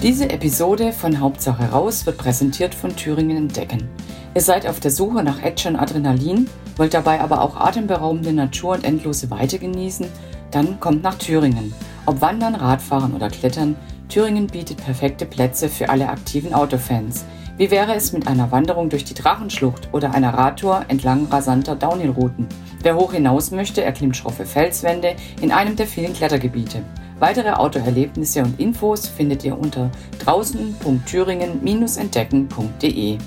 Diese Episode von Hauptsache raus wird präsentiert von Thüringen Entdecken. Ihr seid auf der Suche nach Action Adrenalin, wollt dabei aber auch atemberaubende Natur und endlose Weite genießen? Dann kommt nach Thüringen. Ob Wandern, Radfahren oder Klettern, Thüringen bietet perfekte Plätze für alle aktiven Autofans. Wie wäre es mit einer Wanderung durch die Drachenschlucht oder einer Radtour entlang rasanter Downhill-Routen? Wer hoch hinaus möchte, erklimmt schroffe Felswände in einem der vielen Klettergebiete. Weitere Autoerlebnisse und Infos findet ihr unter draußen.thüringen-entdecken.de.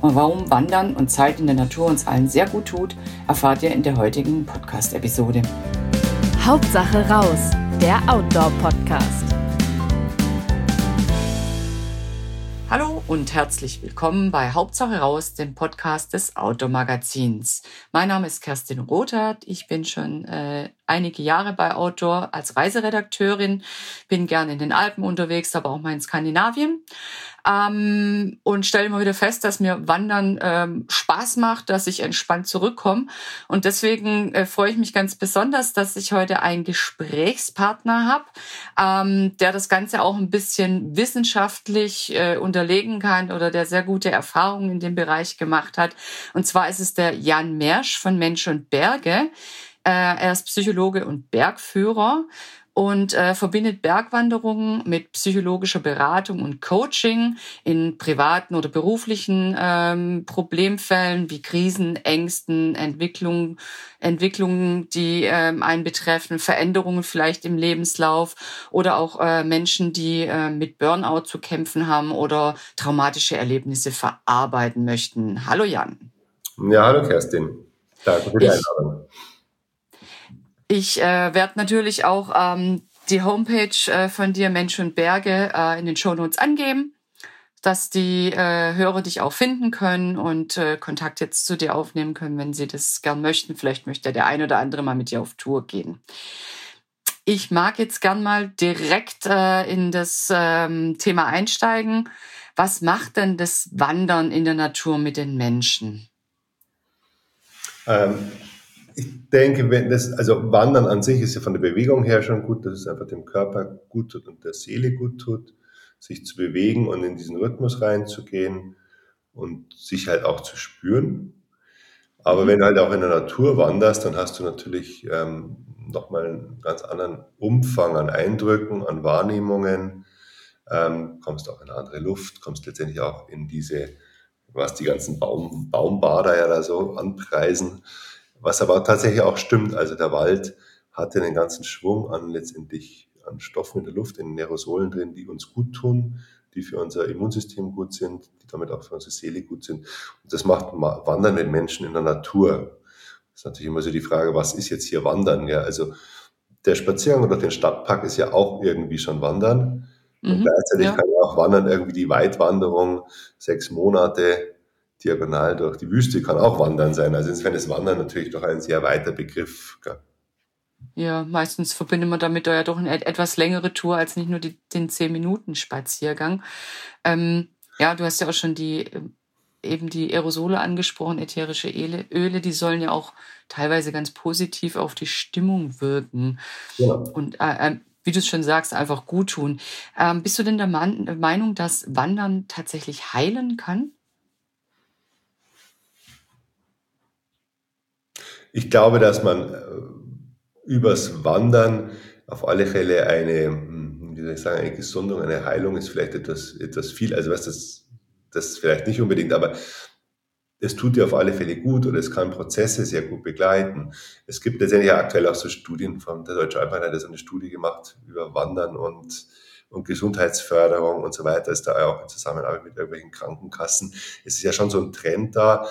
Und warum Wandern und Zeit in der Natur uns allen sehr gut tut, erfahrt ihr in der heutigen Podcast-Episode. Hauptsache raus, der Outdoor-Podcast. Und herzlich willkommen bei Hauptsache raus, dem Podcast des Outdoor Magazins. Mein Name ist Kerstin Rothart. Ich bin schon äh, einige Jahre bei Outdoor als Reiseredakteurin, bin gerne in den Alpen unterwegs, aber auch mal in Skandinavien ähm, und stelle immer wieder fest, dass mir Wandern ähm, Spaß macht, dass ich entspannt zurückkomme und deswegen äh, freue ich mich ganz besonders, dass ich heute einen Gesprächspartner habe, ähm, der das Ganze auch ein bisschen wissenschaftlich äh, unterlegen kann oder der sehr gute Erfahrungen in dem Bereich gemacht hat. Und zwar ist es der Jan Mersch von Mensch und Berge. Äh, er ist Psychologe und Bergführer und äh, verbindet Bergwanderungen mit psychologischer Beratung und Coaching in privaten oder beruflichen ähm, Problemfällen wie Krisen, Ängsten, Entwicklungen, Entwicklungen, die ähm, einen betreffen, Veränderungen vielleicht im Lebenslauf oder auch äh, Menschen, die äh, mit Burnout zu kämpfen haben oder traumatische Erlebnisse verarbeiten möchten. Hallo Jan. Ja, hallo Kerstin. Danke für die Einladung. Ich äh, werde natürlich auch ähm, die Homepage äh, von dir, Mensch und Berge, äh, in den Show Notes angeben, dass die äh, Hörer dich auch finden können und äh, Kontakt jetzt zu dir aufnehmen können, wenn sie das gern möchten. Vielleicht möchte der eine oder andere mal mit dir auf Tour gehen. Ich mag jetzt gern mal direkt äh, in das ähm, Thema einsteigen. Was macht denn das Wandern in der Natur mit den Menschen? Ähm, ich denke, wenn das, also Wandern an sich ist ja von der Bewegung her schon gut, dass es einfach dem Körper gut tut und der Seele gut tut, sich zu bewegen und in diesen Rhythmus reinzugehen und sich halt auch zu spüren. Aber wenn du halt auch in der Natur wanderst, dann hast du natürlich ähm, nochmal einen ganz anderen Umfang an Eindrücken, an Wahrnehmungen, ähm, kommst auch in eine andere Luft, kommst letztendlich auch in diese, was die ganzen Baum, Baumbader ja da so anpreisen, was aber tatsächlich auch stimmt. Also der Wald hatte den ganzen Schwung an letztendlich an Stoffen in der Luft, in Aerosolen drin, die uns gut tun, die für unser Immunsystem gut sind, die damit auch für unsere Seele gut sind. Und das macht Wandern mit Menschen in der Natur. Das ist natürlich immer so die Frage, was ist jetzt hier Wandern? Ja, also der Spaziergang durch den Stadtpark ist ja auch irgendwie schon Wandern. Und mhm, gleichzeitig ja. kann ja auch Wandern irgendwie die Weitwanderung, sechs Monate, diagonal durch die Wüste kann auch Wandern sein. Also insofern ist Wandern natürlich doch ein sehr weiter Begriff. Ja, meistens verbindet man damit ja doch eine etwas längere Tour als nicht nur die, den 10-Minuten-Spaziergang. Ähm, ja, du hast ja auch schon die ähm, eben die Aerosole angesprochen, ätherische Öle, die sollen ja auch teilweise ganz positiv auf die Stimmung wirken. Ja. Und äh, äh, wie du es schon sagst, einfach gut tun. Ähm, bist du denn der Meinung, dass Wandern tatsächlich heilen kann? Ich glaube, dass man äh, übers Wandern auf alle Fälle eine, hm, wie soll ich sagen, eine Gesundung, eine Heilung ist vielleicht etwas, etwas viel. Also was das, das vielleicht nicht unbedingt, aber es tut dir auf alle Fälle gut oder es kann Prozesse sehr gut begleiten. Es gibt letztendlich aktuell auch so Studien von der Deutsche Alpenverein hat eine Studie gemacht über Wandern und, und Gesundheitsförderung und so weiter, ist da auch in Zusammenarbeit mit irgendwelchen Krankenkassen. Es ist ja schon so ein Trend da,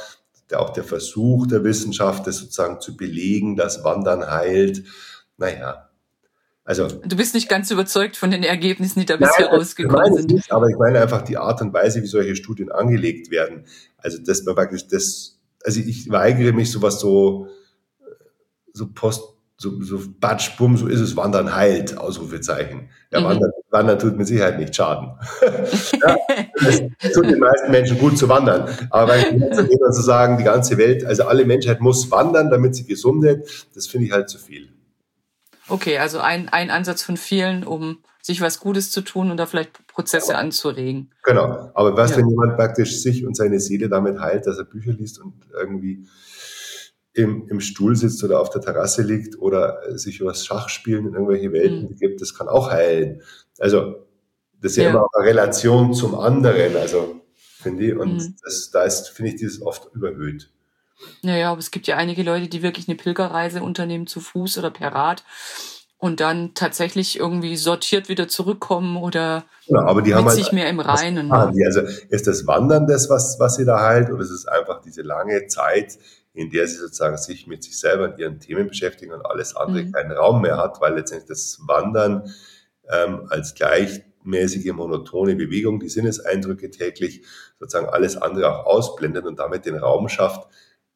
der, auch der Versuch der Wissenschaft, das sozusagen zu belegen, dass Wandern heilt. Naja, also. Du bist nicht ganz überzeugt von den Ergebnissen, die da bisher rausgekommen sind. Nicht, aber ich meine einfach die Art und Weise, wie solche Studien angelegt werden. Also, das man praktisch das, also ich weigere mich sowas so, so post, so, so batsch, bumm, so ist es, Wandern heilt, Ausrufezeichen. Ja, mhm. Wandern, Wandern tut mit Sicherheit nicht Schaden. ja, es tut den meisten Menschen gut zu wandern. Aber wenn zu sagen, die ganze Welt, also alle Menschheit muss wandern, damit sie gesund wird, das finde ich halt zu viel. Okay, also ein, ein Ansatz von vielen, um sich was Gutes zu tun und da vielleicht Prozesse ja. anzuregen. Genau. Aber was, ja. wenn jemand praktisch sich und seine Seele damit heilt, dass er Bücher liest und irgendwie im, im Stuhl sitzt oder auf der Terrasse liegt oder sich über das Schachspielen in irgendwelche Welten mhm. begibt, das kann auch heilen. Also das ist ja, ja. immer eine Relation zum anderen, also finde ich, und mhm. das, da ist, finde ich, dieses oft überhöht. Naja, aber es gibt ja einige Leute, die wirklich eine Pilgerreise unternehmen zu Fuß oder per Rad und dann tatsächlich irgendwie sortiert wieder zurückkommen oder ja, aber die mit haben halt sich mehr im Reinen. Also ist das Wandern das, was, was sie da heilt, oder ist es einfach diese lange Zeit, in der sie sozusagen sich mit sich selber und ihren Themen beschäftigen und alles andere mhm. keinen Raum mehr hat, weil letztendlich das Wandern ähm, als gleichmäßige, monotone Bewegung, die Sinneseindrücke täglich sozusagen alles andere auch ausblendet und damit den Raum schafft,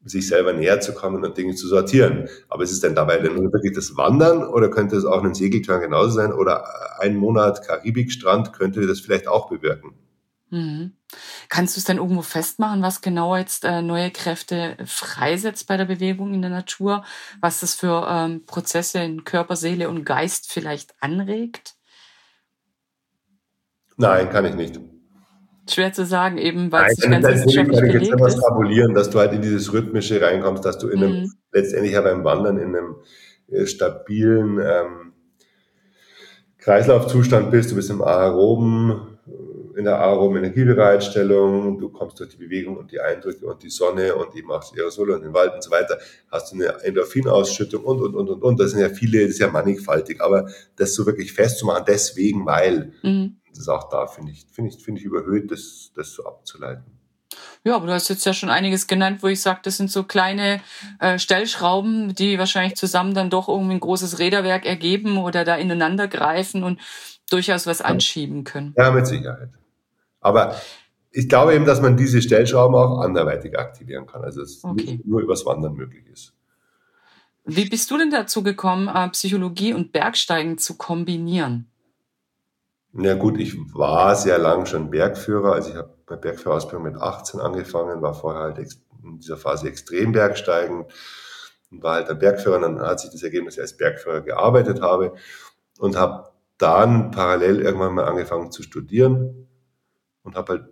sich selber näher zu kommen und Dinge zu sortieren. Aber ist es denn dabei denn nur wirklich das Wandern oder könnte es auch ein Segeltörn genauso sein oder ein Monat Karibikstrand könnte das vielleicht auch bewirken? Mhm. Kannst du es denn irgendwo festmachen, was genau jetzt äh, neue Kräfte freisetzt bei der Bewegung in der Natur? Was das für ähm, Prozesse in Körper, Seele und Geist vielleicht anregt? Nein, kann ich nicht schwer zu sagen, eben weil es nicht ganz wissenschaftlich belegt ist. Natürlich fabulieren, dass du halt in dieses Rhythmische reinkommst, dass du in einem, mhm. letztendlich ja beim Wandern in einem äh, stabilen ähm, Kreislaufzustand bist, du bist im aeroben, in der aeroben Energiebereitstellung, du kommst durch die Bewegung und die Eindrücke und die Sonne und eben auch das Aerosol und den Wald und so weiter, hast du eine Endorphinausschüttung und, und, und, und, und. Das sind ja viele, das ist ja mannigfaltig, aber das so wirklich festzumachen, deswegen, weil, mhm das ist auch da, finde ich, finde ich, finde ich überhöht, das, das so abzuleiten. Ja, aber du hast jetzt ja schon einiges genannt, wo ich sage, das sind so kleine äh, Stellschrauben, die wahrscheinlich zusammen dann doch irgendwie ein großes Räderwerk ergeben oder da ineinander greifen und durchaus was anschieben können. Ja, mit Sicherheit. Aber ich glaube eben, dass man diese Stellschrauben auch anderweitig aktivieren kann. Also es okay. nur übers Wandern möglich ist. Wie bist du denn dazu gekommen, äh, Psychologie und Bergsteigen zu kombinieren? Ja gut, ich war sehr lang schon Bergführer. Also ich habe bei Bergführerausbildung mit 18 angefangen, war vorher halt in dieser Phase extrem Bergsteigen und war halt der Bergführer. Und dann hat sich das Ergebnis, dass ich als Bergführer gearbeitet habe und habe dann parallel irgendwann mal angefangen zu studieren und habe halt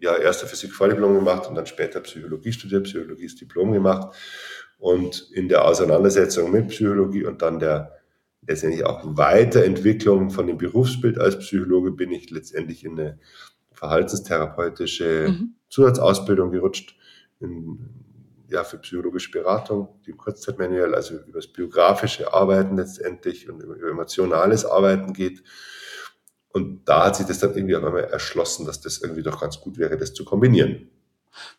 ja erster Physik Vordiplom gemacht und dann später Psychologie studiert, Psychologie Diplom gemacht und in der Auseinandersetzung mit Psychologie und dann der letztendlich auch Weiterentwicklung von dem Berufsbild als Psychologe bin ich letztendlich in eine verhaltenstherapeutische mhm. Zusatzausbildung gerutscht, in, ja, für psychologische Beratung, die Kurzzeitmanuell, also über das biografische Arbeiten letztendlich und über emotionales Arbeiten geht. Und da hat sich das dann irgendwie auf einmal erschlossen, dass das irgendwie doch ganz gut wäre, das zu kombinieren.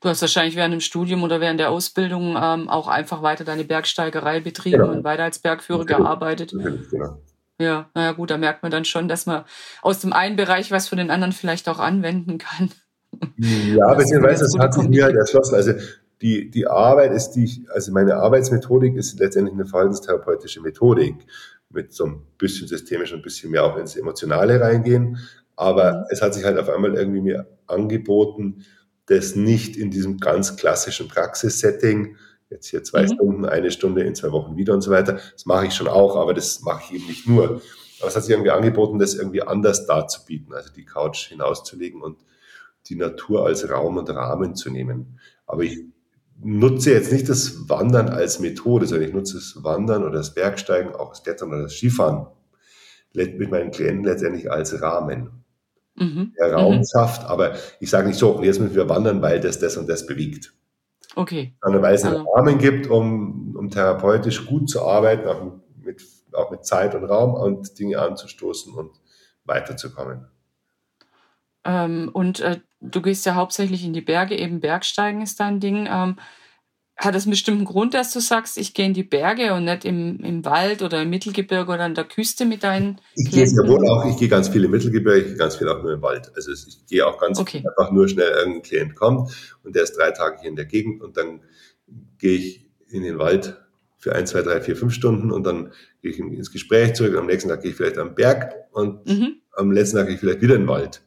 Du hast wahrscheinlich während dem Studium oder während der Ausbildung ähm, auch einfach weiter deine Bergsteigerei betrieben genau. und weiter als Bergführer genau. gearbeitet. Genau. Ja, naja gut, da merkt man dann schon, dass man aus dem einen Bereich was für den anderen vielleicht auch anwenden kann. Ja, beziehungsweise das hat sich mir halt erschlossen. Also die, die Arbeit ist die, also meine Arbeitsmethodik ist letztendlich eine verhaltenstherapeutische Methodik mit so ein bisschen systemisch und ein bisschen mehr auch ins Emotionale reingehen. Aber mhm. es hat sich halt auf einmal irgendwie mir angeboten, das nicht in diesem ganz klassischen Praxissetting, jetzt hier zwei mhm. Stunden, eine Stunde in zwei Wochen wieder und so weiter. Das mache ich schon auch, aber das mache ich eben nicht nur. Aber es hat sich irgendwie angeboten, das irgendwie anders darzubieten, also die Couch hinauszulegen und die Natur als Raum und Rahmen zu nehmen. Aber ich nutze jetzt nicht das Wandern als Methode, sondern ich nutze das Wandern oder das Bergsteigen, auch das Klettern oder das Skifahren mit meinen Klienten letztendlich als Rahmen mhm. der Raum mhm. schafft. Aber ich sage nicht so, jetzt müssen wir wandern, weil das das und das bewegt. Okay. Sondern weil es einen also. Rahmen gibt, um, um therapeutisch gut zu arbeiten, auch mit, auch mit Zeit und Raum und Dinge anzustoßen und weiterzukommen. Ähm, und äh, du gehst ja hauptsächlich in die Berge, eben Bergsteigen ist dein Ding. Ähm, hat das einen bestimmten Grund, dass du sagst, ich gehe in die Berge und nicht im, im Wald oder im Mittelgebirge oder an der Küste mit deinen Ich gehe ja wohl auch, ich gehe ganz viel im Mittelgebirge, ich gehe ganz viel auch nur im Wald. Also ich gehe auch ganz okay. einfach nur schnell, irgendein Klient kommt und der ist drei Tage hier in der Gegend und dann gehe ich in den Wald für ein, zwei, drei, vier, fünf Stunden und dann gehe ich ins Gespräch zurück und am nächsten Tag gehe ich vielleicht am Berg und mhm. am letzten Tag gehe ich vielleicht wieder in den Wald.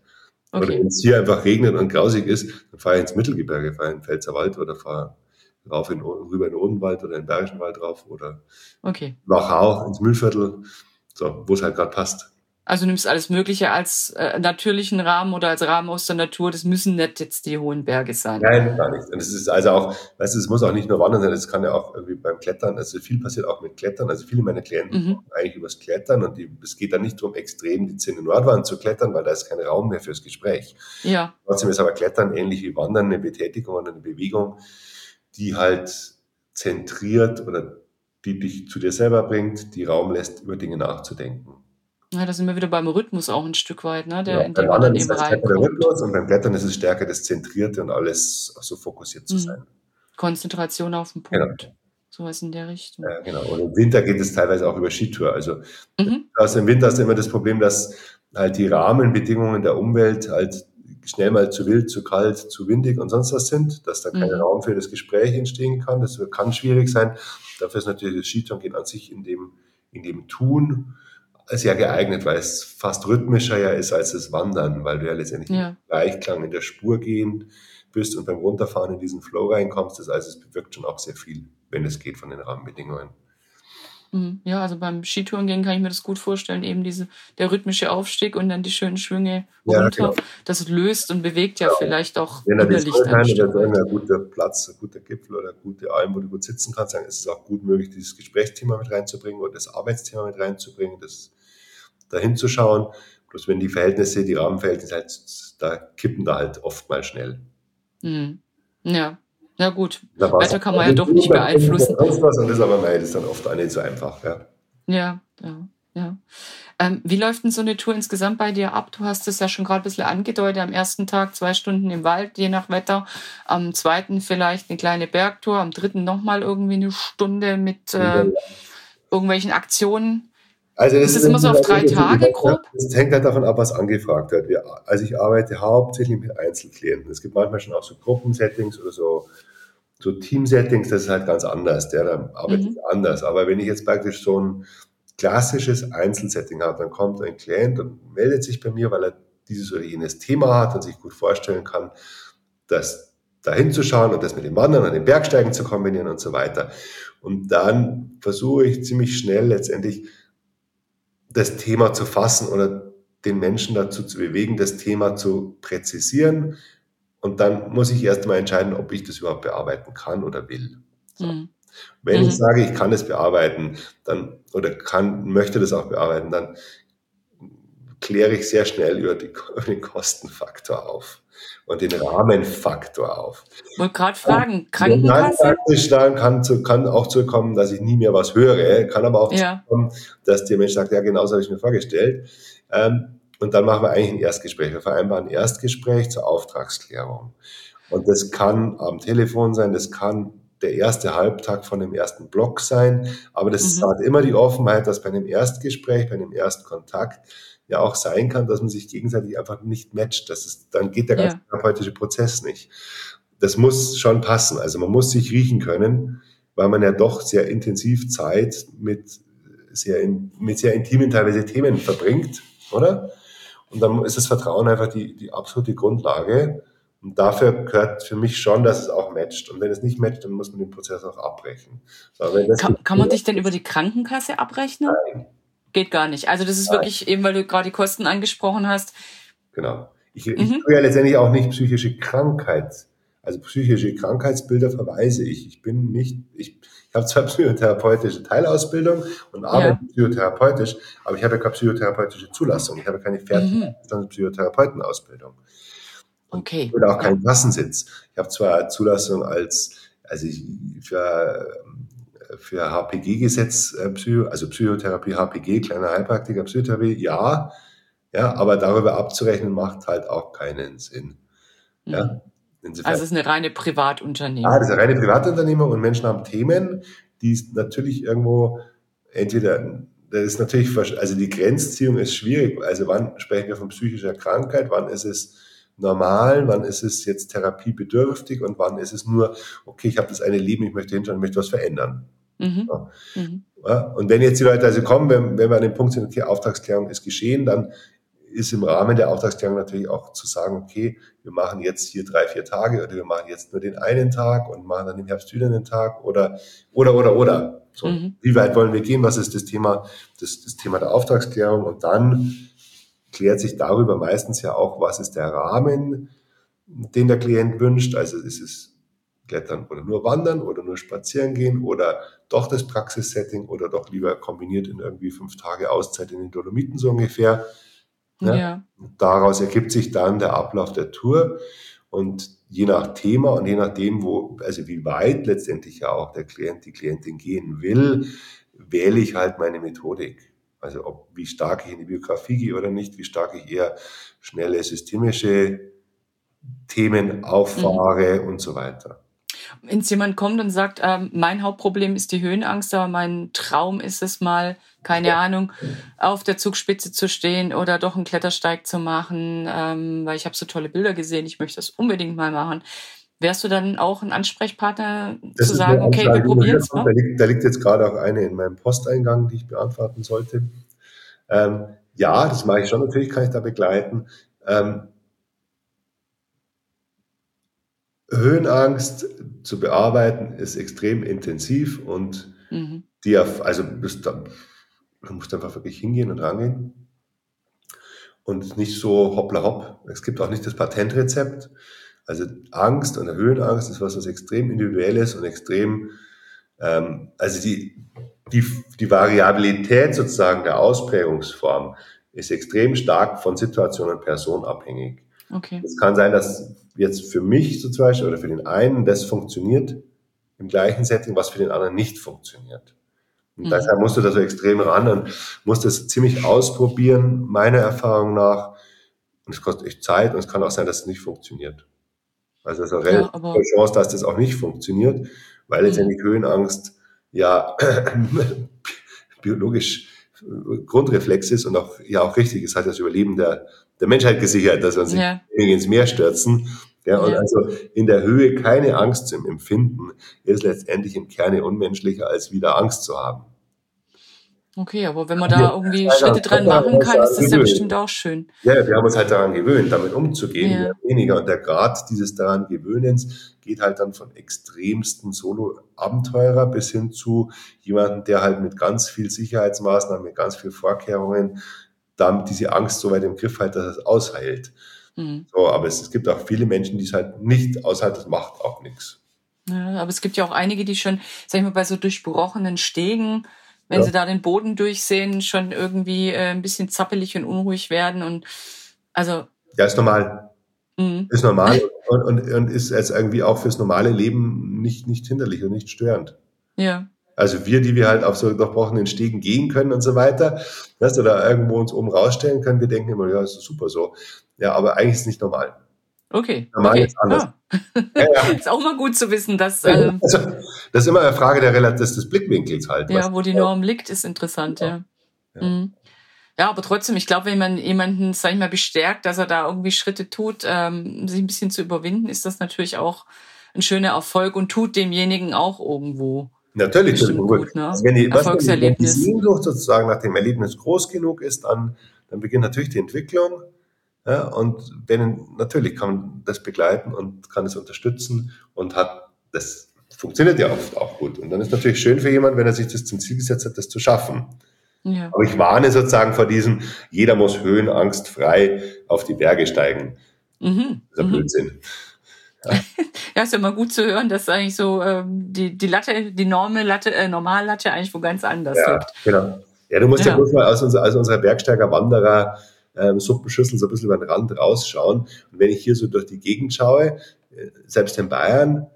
Okay. Oder wenn es hier einfach regnet und grausig ist, dann fahre ich ins Mittelgebirge, fahre in den Pfälzerwald oder fahre rauf in, rüber in den Odenwald oder in den Bergischen Wald rauf oder Okay. Wachau ins Müllviertel, so, wo es halt gerade passt. Also nimmst alles Mögliche als äh, natürlichen Rahmen oder als Rahmen aus der Natur. Das müssen nicht jetzt die hohen Berge sein. Nein, gar nicht. Und es ist also auch, weißt du, es muss auch nicht nur Wandern sein, es kann ja auch irgendwie beim Klettern, also viel passiert auch mit Klettern. Also viele meiner Klienten Mhm. eigentlich übers Klettern und die, es geht dann nicht darum, extrem die Zähne Nordwand zu klettern, weil da ist kein Raum mehr fürs Gespräch. Ja. Trotzdem ist aber Klettern ähnlich wie Wandern eine Betätigung oder eine Bewegung, die halt zentriert oder die dich zu dir selber bringt, die Raum lässt, über Dinge nachzudenken. Ja, da sind wir wieder beim Rhythmus auch ein Stück weit, ne? Der, Ja, beim Wandern ist das stärker der. Rhythmus und beim Klettern ist es stärker das Zentrierte und alles so fokussiert zu Mhm. sein. Konzentration auf den Genau. Punkt. Sowas in der Richtung. Ja, genau. Und im Winter geht es teilweise auch über Skitour. Also Mhm. also im Winter hast du immer das Problem, dass halt die Rahmenbedingungen der Umwelt halt schnell mal zu wild, zu kalt, zu windig und sonst was sind, dass da kein Mhm. Raum für das Gespräch entstehen kann. Das kann schwierig sein. Dafür ist natürlich das Skitouren an sich in dem, in dem Tun sehr geeignet, weil es fast rhythmischer ja ist als das Wandern, weil du ja letztendlich Ja. im Gleichklang in der Spur gehen bist und beim Runterfahren in diesen Flow reinkommst. Das heißt, es bewirkt schon auch sehr viel, wenn es geht von den Rahmenbedingungen. Mhm. Ja, also beim Skitouren gehen kann ich mir das gut vorstellen, eben diese, der rhythmische Aufstieg und dann die schönen Schwünge Ja, runter. genau. Das löst und bewegt ja Genau. vielleicht auch Wenn da die innerlich Sonne dann weit. ein guter Platz, ein guter Gipfel oder eine gute Alm, wo du gut sitzen kannst, dann ist es auch gut möglich, dieses Gesprächsthema mit reinzubringen oder das Arbeitsthema mit reinzubringen, das dahin zu schauen. Bloß wenn die Verhältnisse, die Rahmenverhältnisse halt, da kippen da halt oft mal schnell. Mhm. Ja. Ja, gut. Da Wetter kann man ja doch nicht beeinflussen. Das ist aber nein, das ist dann oft auch nicht so einfach. Ja. Ja, ja, ja. Ähm, wie läuft denn so eine Tour insgesamt bei dir ab? Du hast es ja schon gerade ein bisschen angedeutet. Am ersten Tag zwei Stunden im Wald, je nach Wetter. Am zweiten vielleicht eine kleine Bergtour. Am dritten nochmal irgendwie eine Stunde mit äh, irgendwelchen Aktionen. Also Ist das immer so auf drei. Tage grob? Das hängt halt davon ab, was angefragt wird. Wir, also ich arbeite hauptsächlich mit Einzelklienten. Es gibt manchmal schon auch so Gruppensettings oder so, so Teamsettings, das ist halt ganz anders. Der da arbeitet Mhm. anders. Aber wenn ich jetzt praktisch so ein klassisches Einzelsetting habe, dann kommt ein Klient und meldet sich bei mir, weil er dieses oder jenes Thema hat und sich gut vorstellen kann, das da hinzuschauen und das mit dem Wandern und den Bergsteigen zu kombinieren und so weiter. Und dann versuche ich ziemlich schnell letztendlich das Thema zu fassen oder den Menschen dazu zu bewegen, das Thema zu präzisieren. Und dann muss ich erst mal entscheiden, ob ich das überhaupt bearbeiten kann oder will. So. Mhm. Wenn Mhm. ich sage, ich kann es bearbeiten, dann oder kann, möchte das auch bearbeiten, dann kläre ich sehr schnell über, die, über den Kostenfaktor auf und den Rahmenfaktor auf. Wollte gerade fragen, Krankenkasse? praktisch dann kann, zu, kann auch zurückkommen, dass ich nie mehr was höre, kann aber auch Ja. zurückkommen, dass der Mensch sagt, ja, genau so habe ich mir vorgestellt. Ähm, und dann machen wir eigentlich ein Erstgespräch. Wir vereinbaren ein Erstgespräch zur Auftragsklärung. Und das kann am Telefon sein, das kann der erste Halbtag von dem ersten Block sein, aber das Mhm. hat immer die Offenheit, dass bei einem Erstgespräch, bei einem Erstkontakt ja auch sein kann, dass man sich gegenseitig einfach nicht matcht. Das ist, dann geht der ganze Ja. therapeutische Prozess nicht. Das muss schon passen. Also man muss sich riechen können, weil man ja doch sehr intensiv Zeit mit sehr, in, mit sehr intimen teilweise Themen verbringt, oder? Und dann ist das Vertrauen einfach die, die absolute Grundlage. Und dafür gehört für mich schon, dass es auch matcht. Und wenn es nicht matcht, dann muss man den Prozess auch abbrechen. So, Kann, kann man dich denn über die Krankenkasse abrechnen? Nein. Geht gar nicht. Also das ist Nein. wirklich, eben weil du gerade die Kosten angesprochen hast. Genau. Ich, Mhm. ich tue ja letztendlich auch nicht psychische Krankheit. Also psychische Krankheitsbilder verweise ich. Ich bin nicht, ich, ich habe zwar psychotherapeutische Teilausbildung und arbeite psychotherapeutisch, aber ich habe ja keine psychotherapeutische Zulassung. Ich habe keine fertige Mhm. Psychotherapeutenausbildung. Okay. Oder auch keinen Kassensitz. Ich habe zwar Zulassung als, also ich, für, für HPG-Gesetz, äh, Psycho, also Psychotherapie, HPG, kleiner Heilpraktiker, Psychotherapie, ja, ja, aber darüber abzurechnen macht halt auch keinen Sinn. Ja, Mhm. insofern. Also es ist eine reine Privatunternehmung. Ja, das ist eine reine Privatunternehmung und Menschen haben Themen, die natürlich irgendwo entweder, das ist natürlich, also die Grenzziehung ist schwierig. Also wann sprechen wir von psychischer Krankheit, wann ist es normal, wann ist es jetzt therapiebedürftig und wann ist es nur, okay, ich habe das eine Leben, ich möchte hinschauen, ich möchte was verändern. Mhm. Ja. Mhm. Ja, und wenn jetzt die Leute also kommen, wenn, wenn wir an dem Punkt sind, okay, Auftragsklärung ist geschehen, dann ist im Rahmen der Auftragsklärung natürlich auch zu sagen, okay, wir machen jetzt hier drei, vier Tage oder wir machen jetzt nur den einen Tag und machen dann im Herbst wieder einen Tag oder, oder, oder, oder. So, mhm. Wie weit wollen wir gehen? Was ist das Thema, das, das Thema der Auftragsklärung? Und dann klärt sich darüber meistens ja auch, was ist der Rahmen, den der Klient wünscht. Also ist es Klettern oder nur Wandern oder nur Spazieren gehen oder doch das Praxissetting oder doch lieber kombiniert in irgendwie fünf Tage Auszeit in den Dolomiten so ungefähr. Ne? Ja. Daraus ergibt sich dann der Ablauf der Tour und je nach Thema und je nachdem, wo, also wie weit letztendlich ja auch der Klient, die Klientin gehen will, wähle ich halt meine Methodik. Also ob, wie stark ich in die Biografie gehe oder nicht, wie stark ich eher schnelle systemische Themen auffahre mhm. und so weiter. Wenn jetzt jemand kommt und sagt, ähm, mein Hauptproblem ist die Höhenangst, aber mein Traum ist es mal, keine Ahnung, auf der Zugspitze zu stehen oder doch einen Klettersteig zu machen, ähm, weil ich habe so tolle Bilder gesehen, ich möchte das unbedingt mal machen. Wärst du dann auch ein Ansprechpartner das zu sagen, okay, wir probieren es mal? Da liegt, da liegt jetzt gerade auch eine in meinem Posteingang, die ich beantworten sollte. Ähm, ja, das mache ich schon, natürlich kann ich da begleiten. Ähm, Höhenangst zu bearbeiten ist extrem intensiv und mhm. die, also da, du musst einfach wirklich hingehen und rangehen und nicht so hoppla hopp. Es gibt auch nicht das Patentrezept. Also Angst und Höhenangst ist was, was extrem individuell ist und extrem, ähm, also die, die, die Variabilität sozusagen der Ausprägungsform ist extrem stark von Situation und Person abhängig. Okay. Es kann sein, dass jetzt für mich so zum Beispiel oder für den einen das funktioniert im gleichen Setting, was für den anderen nicht funktioniert. Und mhm. deshalb musst du da so extrem ran und musst das ziemlich ausprobieren, meiner Erfahrung nach. Und es kostet echt Zeit und es kann auch sein, dass es nicht funktioniert. Also es ist eine relativ ja, Chance, dass das auch nicht funktioniert, weil letztendlich Höhenangst ja biologisch Grundreflex ist und auch ja auch richtig ist, hat das Überleben der, der Menschheit gesichert, dass wir uns ja. nicht ins Meer stürzen. Ja, und ja. also in der Höhe keine Angst zu empfinden, ist letztendlich im Kerne unmenschlicher, als wieder Angst zu haben. Okay, aber wenn man da irgendwie Schritte dran machen kann, ist das ja bestimmt auch schön. Ja, wir haben uns halt daran gewöhnt, damit umzugehen, ja. weniger. Und der Grad dieses daran Gewöhnens geht halt dann von extremsten Solo-Abenteurer bis hin zu jemandem, der halt mit ganz viel Sicherheitsmaßnahmen, mit ganz viel Vorkehrungen, damit diese Angst so weit im Griff hat, dass es ausheilt. Mhm. So, aber es, es gibt auch viele Menschen, die es halt nicht aushalten, das macht auch nichts. Ja, aber es gibt ja auch einige, die schon, sag ich mal, bei so durchbrochenen Stegen wenn ja. sie da den Boden durchsehen, schon irgendwie äh, ein bisschen zappelig und unruhig werden und also. Ja, ist normal. Mhm. Ist normal und, und, und ist jetzt irgendwie auch fürs normale Leben nicht, nicht hinderlich und nicht störend. Ja. Also wir, die wir halt auf so durchbrochenen Stegen gehen können und so weiter, weißt du, da irgendwo uns oben rausstellen können, wir denken immer, ja, ist super so. Ja, aber eigentlich ist es nicht normal. Okay. Normal okay. ist anders. Ah. Ja, ja. ist auch mal gut zu wissen, dass. Ähm, also, das ist immer eine Frage der des, des Blickwinkels halt. Ja, wo die Norm liegt, ist interessant, ja. Ja, mhm. ja aber trotzdem, ich glaube, wenn man jemanden, sag ich mal, bestärkt, dass er da irgendwie Schritte tut, ähm, sich ein bisschen zu überwinden, ist das natürlich auch ein schöner Erfolg und tut demjenigen auch irgendwo. Natürlich, das gut, ne? Also wenn die, Erfolgserlebnis. Was, wenn die Sehnsucht sozusagen nach dem Erlebnis groß genug ist, dann, dann beginnt natürlich die Entwicklung. Ja, und wenn, natürlich kann man das begleiten und kann es unterstützen und hat, das funktioniert ja oft auch gut. Und dann ist natürlich schön für jemanden, wenn er sich das zum Ziel gesetzt hat, das zu schaffen. Ja. Aber ich warne sozusagen vor diesem, jeder muss höhenangstfrei auf die Berge steigen. Mhm. Das ist ein mhm. Blödsinn. Ja. ja, ist ja mal gut zu hören, dass eigentlich so ähm, die, die Latte, die Norme Latte, äh, Normallatte eigentlich wo ganz anders ja, liegt. Genau. Ja, du musst ja, ja bloß mal aus, unser, aus unserer Bergsteiger Wanderer ähm, Suppenschüssel so ein bisschen über den Rand rausschauen. Und wenn ich hier so durch die Gegend schaue, äh, selbst in Bayern,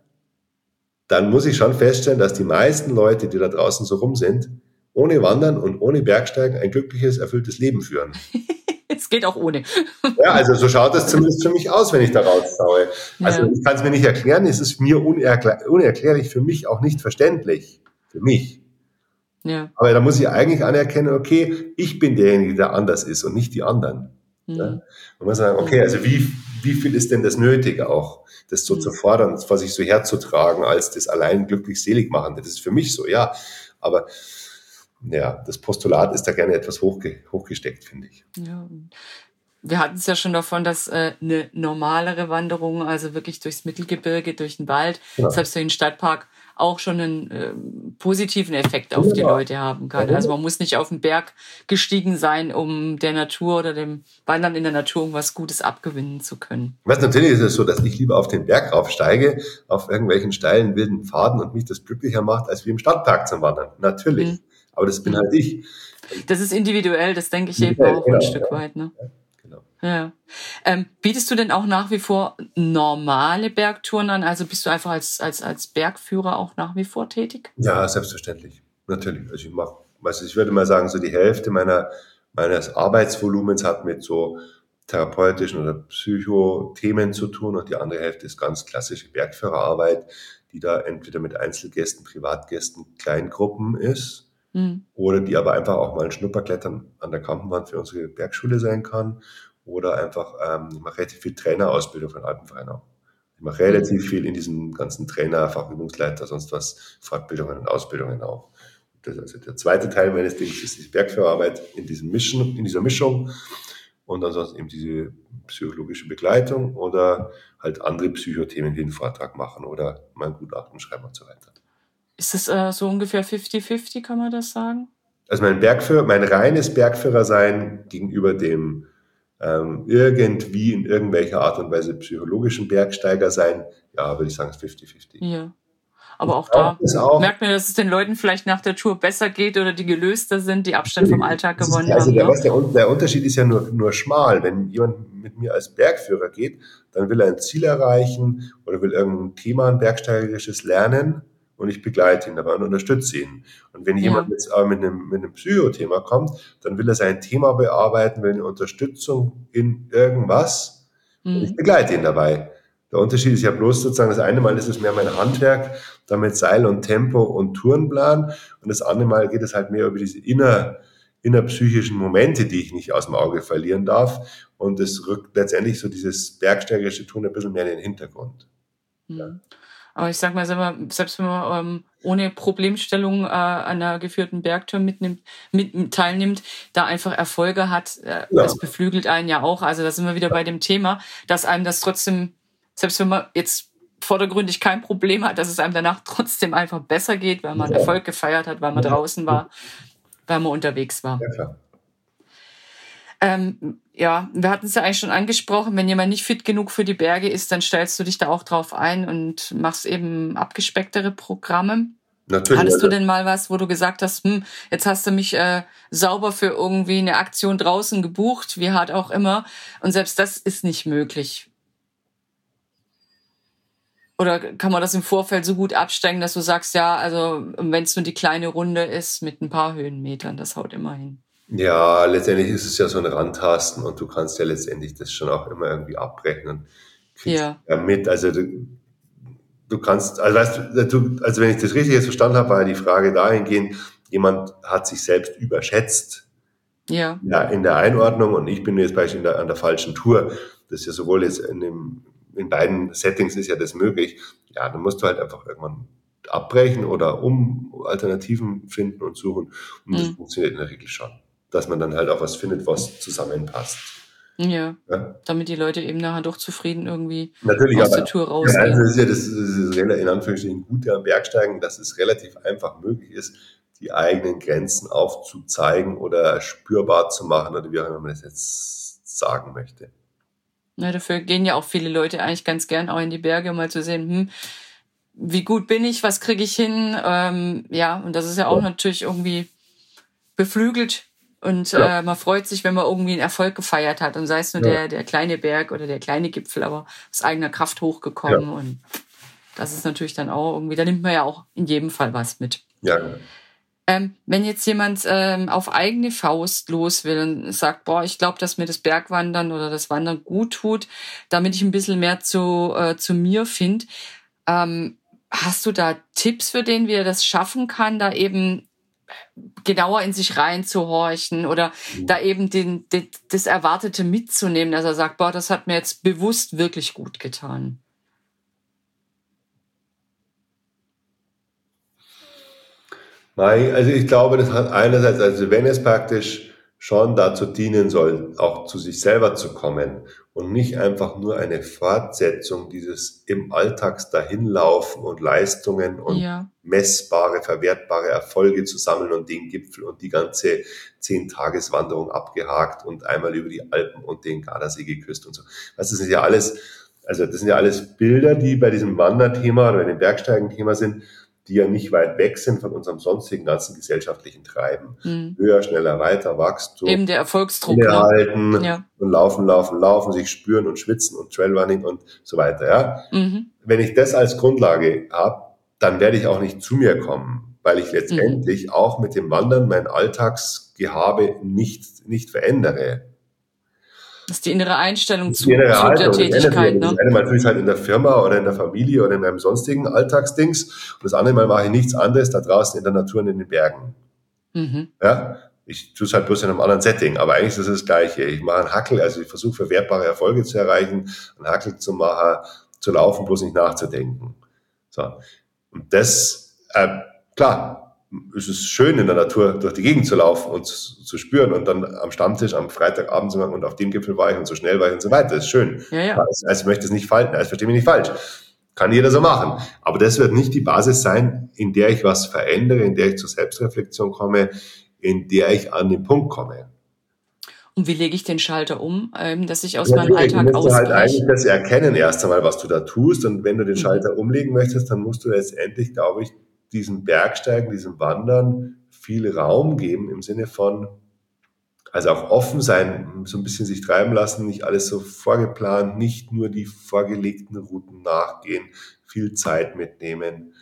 dann muss ich schon feststellen, dass die meisten Leute, die da draußen so rum sind, ohne Wandern und ohne Bergsteigen ein glückliches, erfülltes Leben führen. es geht auch ohne. ja, also so schaut das zumindest für mich aus, wenn ich da rausschaue. Also ja. ich kann es mir nicht erklären, es ist mir unerklär unerklärlich, für mich auch nicht verständlich. Für mich. Ja. Aber da muss ich eigentlich anerkennen, okay, ich bin derjenige, der anders ist und nicht die anderen. Mhm. Ja? Man sagen, okay, also wie, wie viel ist denn das nötig auch, das so mhm. zu fordern, was ich so herzutragen, als das allein glücklich selig machen? Das ist für mich so, ja. Aber ja, das Postulat ist da gerne etwas hochge hochgesteckt, finde ich. Ja. Wir hatten es ja schon davon, dass äh, eine normalere Wanderung, also wirklich durchs Mittelgebirge, durch den Wald, Genau. selbst durch den Stadtpark, auch schon einen äh, positiven Effekt auf die Wunderbar. Leute haben kann. Ja, Also man muss nicht auf den Berg gestiegen sein, um der Natur oder dem Wandern in der Natur irgendwas Gutes abgewinnen zu können. Was natürlich ist es so, dass ich lieber auf den Berg raufsteige, auf irgendwelchen steilen, wilden Pfaden und mich das glücklicher macht, als wie im Stadtpark zu wandern. Natürlich. Mhm. Aber das bin Mhm. halt ich. Das ist individuell, das denke ich eben auch genau, ein Stück ja. weit. Ne? Ja. Ähm, bietest du denn auch nach wie vor normale Bergtouren an? Also bist du einfach als, als, als Bergführer auch nach wie vor tätig? Ja, selbstverständlich. Natürlich. Also ich mache, also ich würde mal sagen, so die Hälfte meiner, meines Arbeitsvolumens hat mit so therapeutischen oder Psychothemen zu tun und die andere Hälfte ist ganz klassische Bergführerarbeit, die da entweder mit Einzelgästen, Privatgästen, Kleingruppen ist Hm. oder die aber einfach auch mal ein Schnupperklettern an der Kampenwand für unsere Bergschule sein kann oder einfach, ähm, ich mache relativ viel Trainerausbildung von Alpenverein auch. Ich mache relativ viel in diesem ganzen Trainer, Fachübungsleiter, sonst was, Fortbildungen und Ausbildungen auch. Das also der zweite Teil meines Dings ist die Bergführerarbeit in diesem Mischen, in dieser Mischung und ansonsten eben diese psychologische Begleitung oder halt andere Psychothemen wie einen Vortrag machen oder mal ein Gutachten schreiben und so weiter. Ist es äh, so ungefähr 50-50, kann man das sagen? Also mein Bergführer, mein reines Bergführersein gegenüber dem ähm, irgendwie in irgendwelcher Art und Weise psychologischen Bergsteiger sein, ja, würde ich sagen, ist 50-50. Ja. Aber auch da auch- merkt man, dass es den Leuten vielleicht nach der Tour besser geht oder die gelöster sind, die Abstand vom Alltag Das ist- gewonnen also haben. der, was der, Un- der Unterschied ist ja nur, nur schmal. Wenn jemand mit mir als Bergführer geht, dann will er ein Ziel erreichen oder will irgendein Thema, ein bergsteigerisches lernen und ich begleite ihn dabei und unterstütze ihn. Und wenn Ja. jemand jetzt aber mit einem, mit einem Psychothema kommt, dann will er sein Thema bearbeiten, will eine Unterstützung in irgendwas und ich Mhm. begleite ihn dabei. Der Unterschied ist ja bloß sozusagen, das eine Mal ist es mehr mein Handwerk, damit Seil und Tempo und Tourenplan und das andere Mal geht es halt mehr über diese inner, innerpsychischen Momente, die ich nicht aus dem Auge verlieren darf und es rückt letztendlich so dieses bergsteigerische Tun ein bisschen mehr in den Hintergrund. Mhm. Aber ich sag mal, selbst wenn man ähm, ohne Problemstellung äh, an einer geführten Bergtour mitnimmt, mit, teilnimmt, da einfach Erfolge hat, äh, Ja. das beflügelt einen ja auch. Also da sind wir wieder bei dem Thema, dass einem das trotzdem, selbst wenn man jetzt vordergründig kein Problem hat, dass es einem danach trotzdem einfach besser geht, weil man Ja. Erfolg gefeiert hat, weil man draußen war, weil man unterwegs war. Ja, klar. Ähm, ja, wir hatten es ja eigentlich schon angesprochen, wenn jemand nicht fit genug für die Berge ist, dann stellst du dich da auch drauf ein und machst eben abgespecktere Programme. Natürlich. Hattest du also- denn mal was, wo du gesagt hast, hm, jetzt hast du mich äh, sauber für irgendwie eine Aktion draußen gebucht, wie hart auch immer, und selbst das ist nicht möglich? Oder kann man das im Vorfeld so gut absteigen, dass du sagst, ja, also wenn es nur die kleine Runde ist mit ein paar Höhenmetern, das haut immer hin. Ja, letztendlich ist es ja so ein Randtasten und du kannst ja letztendlich das schon auch immer irgendwie abrechnen. Kriegst Ja. ja mit. Also du, du kannst, also weißt du, also wenn ich das richtig jetzt verstanden habe, war ja die Frage dahingehend, jemand hat sich selbst überschätzt Ja, ja, in der Einordnung und ich bin jetzt beispielsweise der, an der falschen Tour. Das ist ja sowohl jetzt in, dem, in beiden Settings ist ja das möglich. Ja, dann musst du halt einfach irgendwann abbrechen oder um Alternativen finden und suchen. Und das Mhm. funktioniert in der Regel schon. Dass man dann halt auch was findet, was zusammenpasst. ja. Ja? damit die Leute eben nachher doch zufrieden irgendwie Natürlich, aus aber der Tour ja, rausgehen. das ist ja das, ist in Anführungsstrichen Gute am Bergsteigen, dass es relativ einfach möglich ist, die eigenen Grenzen aufzuzeigen oder spürbar zu machen oder wie auch immer man das jetzt sagen möchte. Ja, dafür gehen ja auch viele Leute eigentlich ganz gern auch in die Berge, um mal zu sehen, hm, wie gut bin ich, was kriege ich hin. Ähm, ja, und das ist ja auch Ja. natürlich irgendwie beflügelt. Und Ja. äh, man freut sich, wenn man irgendwie einen Erfolg gefeiert hat. Und sei es nur Ja. der, der kleine Berg oder der kleine Gipfel, aber aus eigener Kraft hochgekommen. Und das ist natürlich dann auch irgendwie, da nimmt man ja auch in jedem Fall was mit. Ja, Ähm, wenn jetzt jemand ähm, auf eigene Faust los will und sagt, boah, ich glaube, dass mir das Bergwandern oder das Wandern gut tut, damit ich ein bisschen mehr zu, äh, zu mir finde, ähm, hast du da Tipps für den, wie er das schaffen kann, da eben genauer in sich reinzuhorchen oder da eben den, den, das Erwartete mitzunehmen, dass er sagt, boah, das hat mir jetzt bewusst wirklich gut getan. Nein, also ich glaube, das hat einerseits, also wenn es praktisch schon dazu dienen soll, auch zu sich selber zu kommen und nicht einfach nur eine Fortsetzung dieses im Alltags dahinlaufen und Leistungen und Ja. messbare, verwertbare Erfolge zu sammeln und den Gipfel und die ganze Zehn-Tages-Wanderung abgehakt und einmal über die Alpen und den Gardasee geküsst und so. Das sind ja alles, also das sind ja alles Bilder, die bei diesem Wanderthema oder bei dem Bergsteigen-Thema sind, die ja nicht weit weg sind von unserem sonstigen ganzen gesellschaftlichen Treiben. Mhm. Höher, schneller, weiter, Wachstum, Eben der Erfolgsdruck. Ne? innehalten Ja. und laufen, laufen, laufen, sich spüren und schwitzen und Trailrunning und so weiter. Ja? Mhm. Wenn ich das als Grundlage habe, dann werde ich auch nicht zu mir kommen, weil ich letztendlich Mhm. auch mit dem Wandern mein Alltagsgehabe nicht, nicht verändere. Das ist die innere Einstellung zu, innere zu der Tätigkeit. Ne? Das eine Mal tue ich es halt in der Firma oder in der Familie oder in meinem sonstigen Alltagsdings und das andere Mal mache ich nichts anderes da draußen in der Natur und in den Bergen. Mhm. Ja? Ich tue es halt bloß in einem anderen Setting, aber eigentlich ist es das Gleiche. Ich mache einen Hackel, also ich versuche verwertbare Erfolge zu erreichen, einen Hackel zu machen, zu laufen, bloß nicht nachzudenken. So. Und das, äh, klar, es ist schön in der Natur durch die Gegend zu laufen und zu, zu spüren und dann am Stammtisch am Freitagabend zu machen und auf dem Gipfel war ich und so schnell war ich und so weiter. Das ist schön. Ja, ja. Also, also ich möchte es nicht falten, also verstehe mich nicht falsch. Kann jeder so machen. Aber das wird nicht die Basis sein, in der ich was verändere, in der ich zur Selbstreflexion komme, in der ich an den Punkt komme. Und wie lege ich den Schalter um, ähm, dass ich aus meinem Natürlich, Alltag du musst halt eigentlich das erkennen erst einmal, was du da tust. Und wenn du den Mhm. Schalter umlegen möchtest, dann musst du letztendlich, glaube ich, diesem Bergsteigen, diesem Wandern viel Raum geben im Sinne von, also auch offen sein, so ein bisschen sich treiben lassen, nicht alles so vorgeplant, nicht nur die vorgelegten Routen nachgehen, viel Zeit mitnehmen.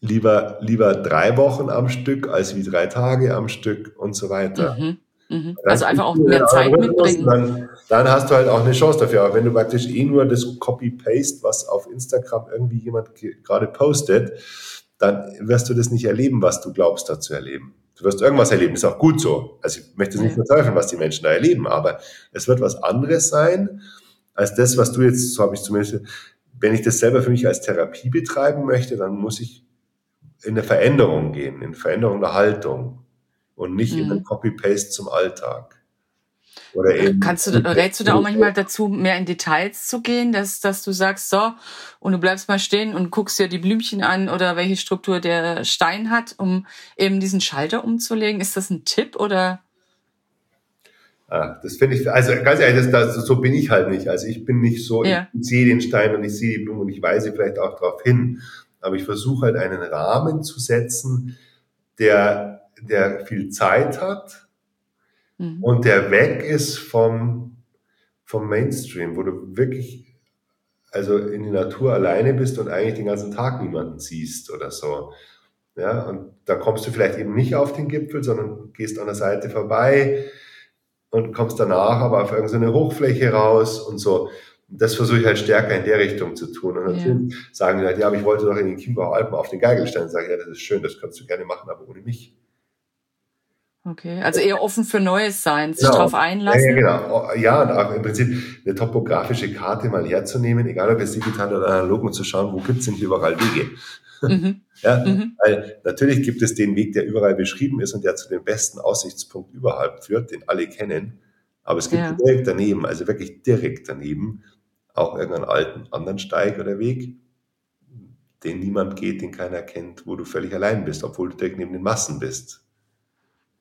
Lieber, lieber drei Wochen am Stück als wie drei Tage am Stück und so weiter. Mhm. Mhm. Also einfach auch mehr Zeit mitbringen. Dann, dann hast du halt auch eine Chance dafür. Aber wenn du praktisch eh nur das Copy-Paste, was auf Instagram irgendwie jemand ge- gerade postet, dann wirst du das nicht erleben, was du glaubst, da zu erleben. Du wirst irgendwas erleben, ist auch gut so. Also ich möchte es nicht verteufeln, was die Menschen da erleben, aber es wird was anderes sein, als das, was du jetzt, so habe ich zumindest, wenn ich das selber für mich als Therapie betreiben möchte, dann muss ich in eine Veränderung gehen, in eine Veränderung der Haltung und nicht in Mhm. ein Copy-Paste zum Alltag. Oder eben, Kannst du, rätst du da auch manchmal dazu, mehr in Details zu gehen, dass, dass du sagst, so, und du bleibst mal stehen und guckst dir die Blümchen an oder welche Struktur der Stein hat, um eben diesen Schalter umzulegen? Ist das ein Tipp oder? Ah, das finde ich, also ganz ehrlich, das, das, so bin ich halt nicht. Also ich bin nicht so, Ja. ich sehe den Stein und ich sehe die Blume und ich weise vielleicht auch darauf hin. Aber ich versuche halt einen Rahmen zu setzen, der, der viel Zeit hat Mhm. und der weg ist vom, vom Mainstream, wo du wirklich also in die Natur alleine bist und eigentlich den ganzen Tag niemanden siehst oder so. Ja, und da kommst du vielleicht eben nicht auf den Gipfel, sondern gehst an der Seite vorbei und kommst danach aber auf irgendeine Hochfläche raus und so. Und das versuche ich halt stärker in der Richtung zu tun. Und natürlich sagen die halt, ja, aber ich wollte doch in den Chiemgauer Alpen auf den Geigelstein. Sag ich, ja, das ist schön, das kannst du gerne machen, aber ohne mich. Okay, also eher offen für Neues sein, sich Genau. drauf Ja, einlassen. ja, genau. Ja, und auch im Prinzip eine topografische Karte mal herzunehmen, egal ob jetzt digital oder analog, und zu schauen, wo gibt's denn hier überall Wege. Mhm. Ja, Mhm. weil natürlich gibt es den Weg, der überall beschrieben ist und der zu dem besten Aussichtspunkt überhaupt führt, den alle kennen. Aber es gibt Ja. direkt daneben, also wirklich direkt daneben, auch irgendeinen alten anderen Steig oder Weg, den niemand geht, den keiner kennt, wo du völlig allein bist, obwohl du direkt neben den Massen bist.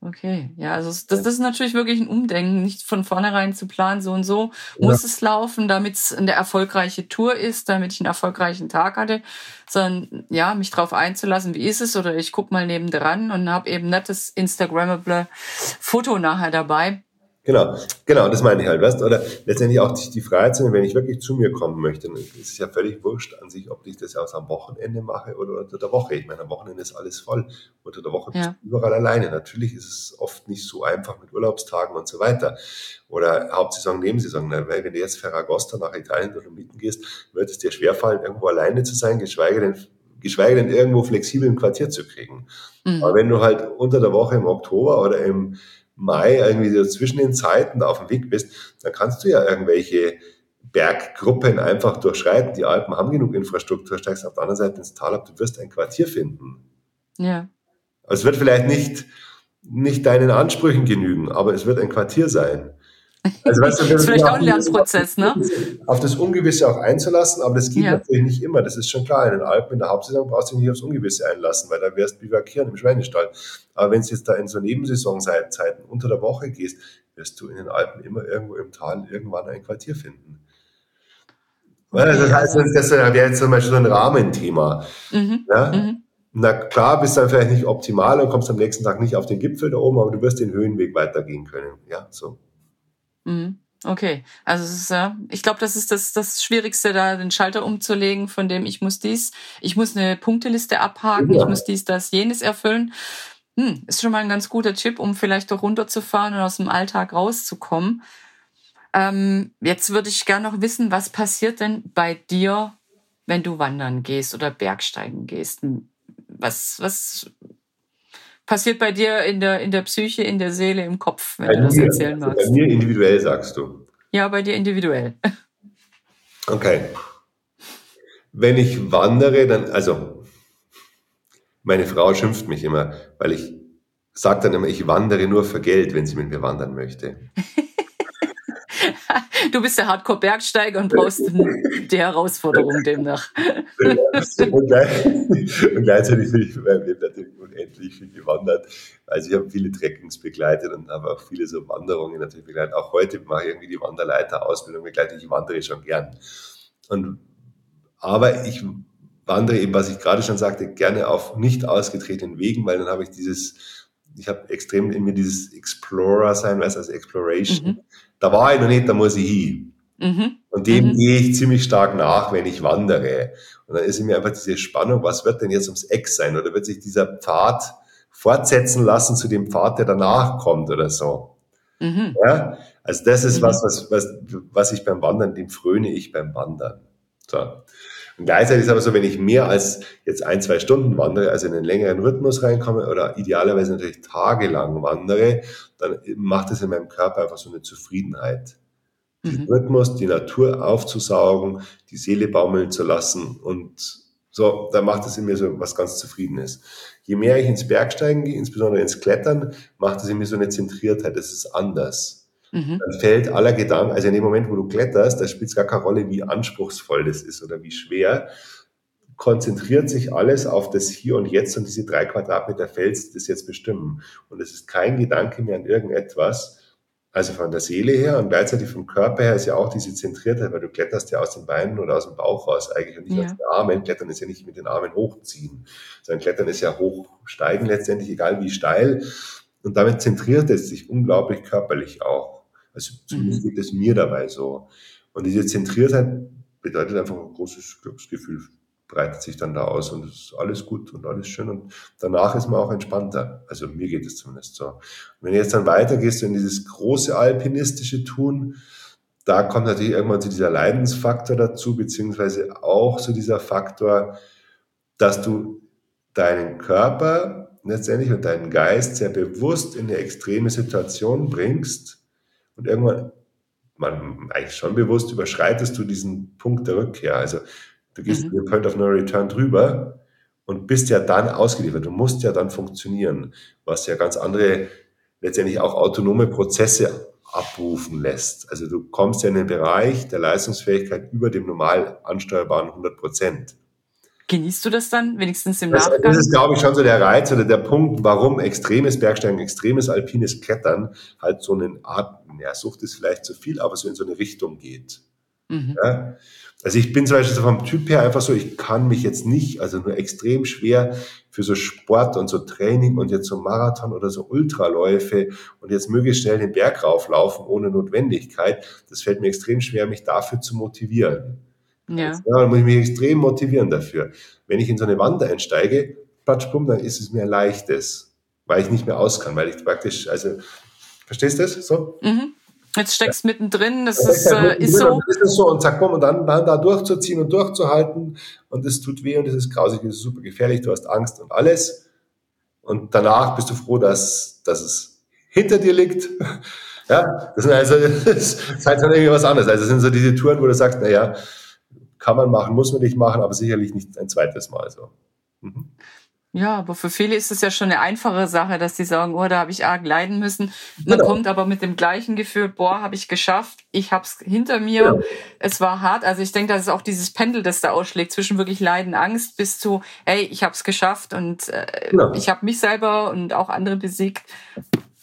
Okay, ja, also das, das ist natürlich wirklich ein Umdenken, nicht von vornherein zu planen, so und so muss es laufen, damit es eine erfolgreiche Tour ist, damit ich einen erfolgreichen Tag hatte, sondern ja, mich drauf einzulassen, wie ist es, oder ich guck mal nebendran und habe eben nettes Instagrammable Foto nachher dabei. Genau, genau, das meine ich halt, weißt Oder letztendlich auch die, die Freiheit zu nehmen, wenn ich wirklich zu mir kommen möchte, dann ist es ja völlig wurscht an sich, ob ich das aus am Wochenende mache oder unter der Woche. Ich meine, am Wochenende ist alles voll. Unter der Woche bist Ja. du überall alleine. Natürlich ist es oft nicht so einfach mit Urlaubstagen und so weiter. Oder Hauptsaison, Nebensaison. Ne? Weil wenn du jetzt Ferragosta nach Italien oder Mieten gehst, wird es dir schwerfallen, irgendwo alleine zu sein, geschweige denn, geschweige denn irgendwo flexibel ein Quartier zu kriegen. Mhm. Aber wenn du halt unter der Woche im Oktober oder im Mai irgendwie so zwischen den Zeiten da auf dem Weg bist, dann kannst du ja irgendwelche Berggruppen einfach durchschreiten. Die Alpen haben genug Infrastruktur, steigst auf der anderen Seite ins Tal ab, du wirst ein Quartier finden. Ja, Also es wird vielleicht nicht nicht deinen Ansprüchen genügen, aber es wird ein Quartier sein. Also, weißt du, das ist vielleicht auch ein Lernprozess, ne? Auf das Ungewisse auch einzulassen, aber das geht ja. natürlich nicht immer. Das ist schon klar. In den Alpen, in der Hauptsaison brauchst du dich nicht aufs Ungewisse einlassen, weil da wirst du bivakieren im Schweinestall. Aber wenn du jetzt da in so Nebensaisonzeiten unter der Woche gehst, wirst du in den Alpen immer irgendwo im Tal irgendwann ein Quartier finden. Okay, das heißt, das wäre jetzt zum Beispiel so ein Rahmenthema. Mhm. Ja? Mhm. Na klar, bist dann vielleicht nicht optimal und kommst am nächsten Tag nicht auf den Gipfel da oben, aber du wirst den Höhenweg weitergehen können. Ja, so. Mhm. Okay, also es ist, ja, ich glaube, das ist das, das Schwierigste, da den Schalter umzulegen, von dem ich muss dies, ich muss eine Punkteliste abhaken, ja. ich muss dies, das, jenes erfüllen. Hm, ist schon mal ein ganz guter Tipp, um vielleicht doch runterzufahren und aus dem Alltag rauszukommen. Ähm, jetzt würde ich gerne noch wissen, was passiert denn bei dir, wenn du wandern gehst oder Bergsteigen gehst? Was, was passiert bei dir in der, in der Psyche, in der Seele, im Kopf, wenn bei du das mir, erzählen magst? Bei mir individuell, sagst du. Ja, bei dir individuell. Okay. Wenn ich wandere, dann, also, meine Frau schimpft mich immer, weil ich sage dann immer, ich wandere nur für Geld, wenn sie mit mir wandern möchte. du bist der Hardcore-Bergsteiger und brauchst die Herausforderung demnach. und, gleichzeitig bin ich natürlich unendlich viel gewandert. Also ich habe viele Trekkings begleitet und habe auch viele so Wanderungen natürlich begleitet. Auch heute mache ich irgendwie die Wanderleiter-Ausbildung begleitet. Ich wandere schon gern. Und, aber ich wandere eben, was ich gerade schon sagte, gerne auf nicht ausgetretenen Wegen, weil dann habe ich dieses ich habe extrem in mir dieses Explorer sein, weißt du, also Exploration. Mhm. Da war ich noch nicht, da muss ich hin. Mhm. Und dem mhm. gehe ich ziemlich stark nach, wenn ich wandere. Und dann ist in mir einfach diese Spannung, was wird denn jetzt ums Eck sein? Oder wird sich dieser Pfad fortsetzen lassen zu dem Pfad, der danach kommt oder so? Mhm. Ja? Also das ist mhm. was, was, was, was ich beim Wandern, dem fröne ich beim Wandern. So. Und gleichzeitig ist aber so, wenn ich mehr als jetzt ein, zwei Stunden wandere, also in einen längeren Rhythmus reinkomme oder idealerweise natürlich tagelang wandere, dann macht es in meinem Körper einfach so eine Zufriedenheit. Mhm. Rhythmus, die Natur aufzusaugen, die Seele baumeln zu lassen und so, da macht es in mir so was ganz Zufriedenes. Je mehr ich ins Bergsteigen gehe, insbesondere ins Klettern, macht es in mir so eine Zentriertheit, das ist anders. Mhm. Dann fällt aller Gedanken, also in dem Moment, wo du kletterst, da spielt es gar keine Rolle, wie anspruchsvoll das ist oder wie schwer, konzentriert sich alles auf das Hier und Jetzt und diese drei Quadratmeter Fels, das jetzt bestimmen. Und es ist kein Gedanke mehr an irgendetwas, also von der Seele her und gleichzeitig vom Körper her ist ja auch diese Zentriertheit, weil du kletterst ja aus den Beinen oder aus dem Bauch raus eigentlich und nicht ja. aus den Armen. Klettern ist ja nicht mit den Armen hochziehen, sondern Klettern ist ja hochsteigen letztendlich, egal wie steil. Und damit zentriert es sich unglaublich körperlich auch. Also zumindest mhm. geht es mir dabei so. Und diese Zentriertheit bedeutet einfach ein großes Glücksgefühl, breitet sich dann da aus und es ist alles gut und alles schön und danach ist man auch entspannter. Also mir geht es zumindest so. Und wenn du jetzt dann weitergehst in dieses große alpinistische Tun, da kommt natürlich irgendwann so dieser Leidensfaktor dazu, beziehungsweise auch so dieser Faktor, dass du deinen Körper letztendlich und deinen Geist sehr bewusst in eine extreme Situation bringst, und irgendwann, man eigentlich schon bewusst, überschreitest du diesen Punkt der Rückkehr. Also du gehst mhm. den Point of No Return drüber und bist ja dann ausgeliefert. Du musst ja dann funktionieren, was ja ganz andere, letztendlich auch autonome Prozesse abrufen lässt. Also du kommst ja in den Bereich der Leistungsfähigkeit über dem normal ansteuerbaren 100 Prozent. Genießt du das dann wenigstens im das, Nachgang? Das ist, glaube ich, schon so der Reiz oder der Punkt, warum extremes Bergsteigen, extremes alpines Klettern halt so eine Art, ja, Sucht ist vielleicht zu viel, aber so in so eine Richtung geht. Mhm. Ja? Also ich bin zum Beispiel so vom Typ her einfach so, ich kann mich jetzt nicht, also nur extrem schwer für so Sport und so Training und jetzt so Marathon oder so Ultraläufe und jetzt möglichst schnell den Berg rauflaufen ohne Notwendigkeit. Das fällt mir extrem schwer, mich dafür zu motivieren. Ja. ja, dann muss ich mich extrem motivieren dafür. Wenn ich in so eine Wand einsteige, platsch, bumm, dann ist es mir leichtes, weil ich nicht mehr aus kann, weil ich praktisch, also, verstehst du das? So? Mhm. Jetzt steckst du ja. mittendrin, das ist, äh, ist so. Ist es so und zack, bumm, und dann, dann da durchzuziehen und durchzuhalten und es tut weh und es ist grausig, es ist super gefährlich, du hast Angst und alles. Und danach bist du froh, dass, dass es hinter dir liegt. Ja, das, sind also, das ist halt irgendwie was anderes. Also, das sind so diese Touren, wo du sagst, naja, kann man machen, muss man nicht machen, aber sicherlich nicht ein zweites Mal so. Mhm. Ja, aber für viele ist es ja schon eine einfache Sache, dass sie sagen, oh, da habe ich arg leiden müssen. Man genau. kommt aber mit dem gleichen Gefühl, boah, habe ich geschafft, ich habe es hinter mir, ja. es war hart. Also ich denke, das ist auch dieses Pendel, das da ausschlägt, zwischen wirklich Leiden, Angst bis zu, hey, ich habe es geschafft und äh, ja. Genau. ich habe mich selber und auch andere besiegt.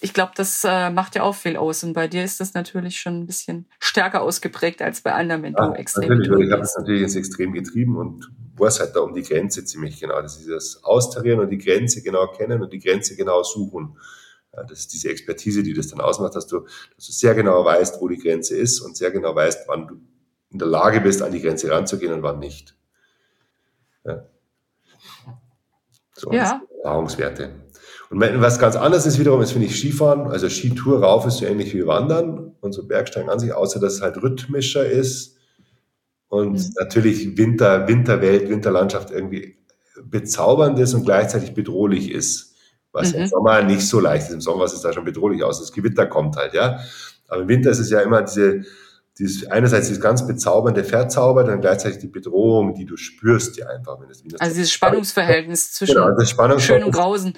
Ich glaube, das äh, macht ja auch viel aus. Und bei dir ist das natürlich schon ein bisschen stärker ausgeprägt als bei anderen, wenn ja, du extrem Natürlich, weil ich habe es natürlich jetzt extrem getrieben und weiß halt da um die Grenze ziemlich genau. Das ist das Austarieren und die Grenze genau kennen und die Grenze genau suchen. Ja, das ist diese Expertise, die das dann ausmacht, dass du, dass du sehr genau weißt, wo die Grenze ist und sehr genau weißt, wann du in der Lage bist, an die Grenze ranzugehen und wann nicht. Ja. So, ja. Erfahrungswerte. Und was ganz anderes ist wiederum, ist finde ich Skifahren, also Skitour rauf ist so ähnlich wie Wandern und so Bergsteigen an sich, außer dass es halt rhythmischer ist und mhm. natürlich Winter, Winterwelt, Winterlandschaft irgendwie bezaubernd ist und gleichzeitig bedrohlich ist. Was mhm. im Sommer nicht so leicht ist. Im Sommer ist es da schon bedrohlich aus. Das Gewitter kommt halt, ja. Aber im Winter ist es ja immer diese, dieses, einerseits dieses ganz bezaubernde Verzaubert und gleichzeitig die Bedrohung, die du spürst, ja einfach. Wenn das, also dieses Spannungsverhältnis zwischen genau, Spannungsverhältnis, Schön und Grausen.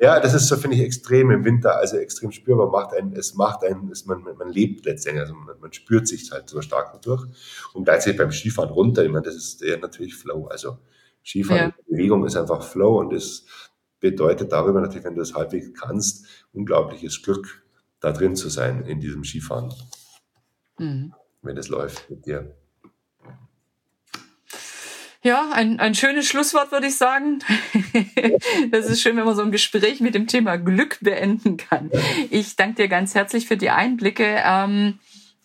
Ja, das ist so, finde ich, extrem im Winter, also extrem spürbar, macht einen, es macht einen, es, man, man lebt letztendlich, also man, man spürt sich halt so stark dadurch. Und gleichzeitig beim Skifahren runter, ich meine, das ist ja natürlich Flow, also Skifahren, ja. Bewegung ist einfach Flow und es bedeutet darüber natürlich, wenn du das halbwegs kannst, unglaubliches Glück, da drin zu sein in diesem Skifahren. Mhm. Wenn es läuft mit dir. Ja, ein, ein schönes Schlusswort, würde ich sagen. das ist schön, wenn man so ein Gespräch mit dem Thema Glück beenden kann. Ich danke dir ganz herzlich für die Einblicke ähm,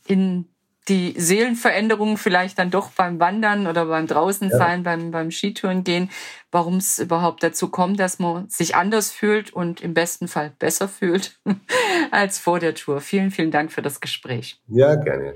in die Seelenveränderungen vielleicht dann doch beim Wandern oder beim Draußensein, ja. beim, beim Skitouren gehen, warum es überhaupt dazu kommt, dass man sich anders fühlt und im besten Fall besser fühlt als vor der Tour. Vielen, vielen Dank für das Gespräch. Ja, gerne.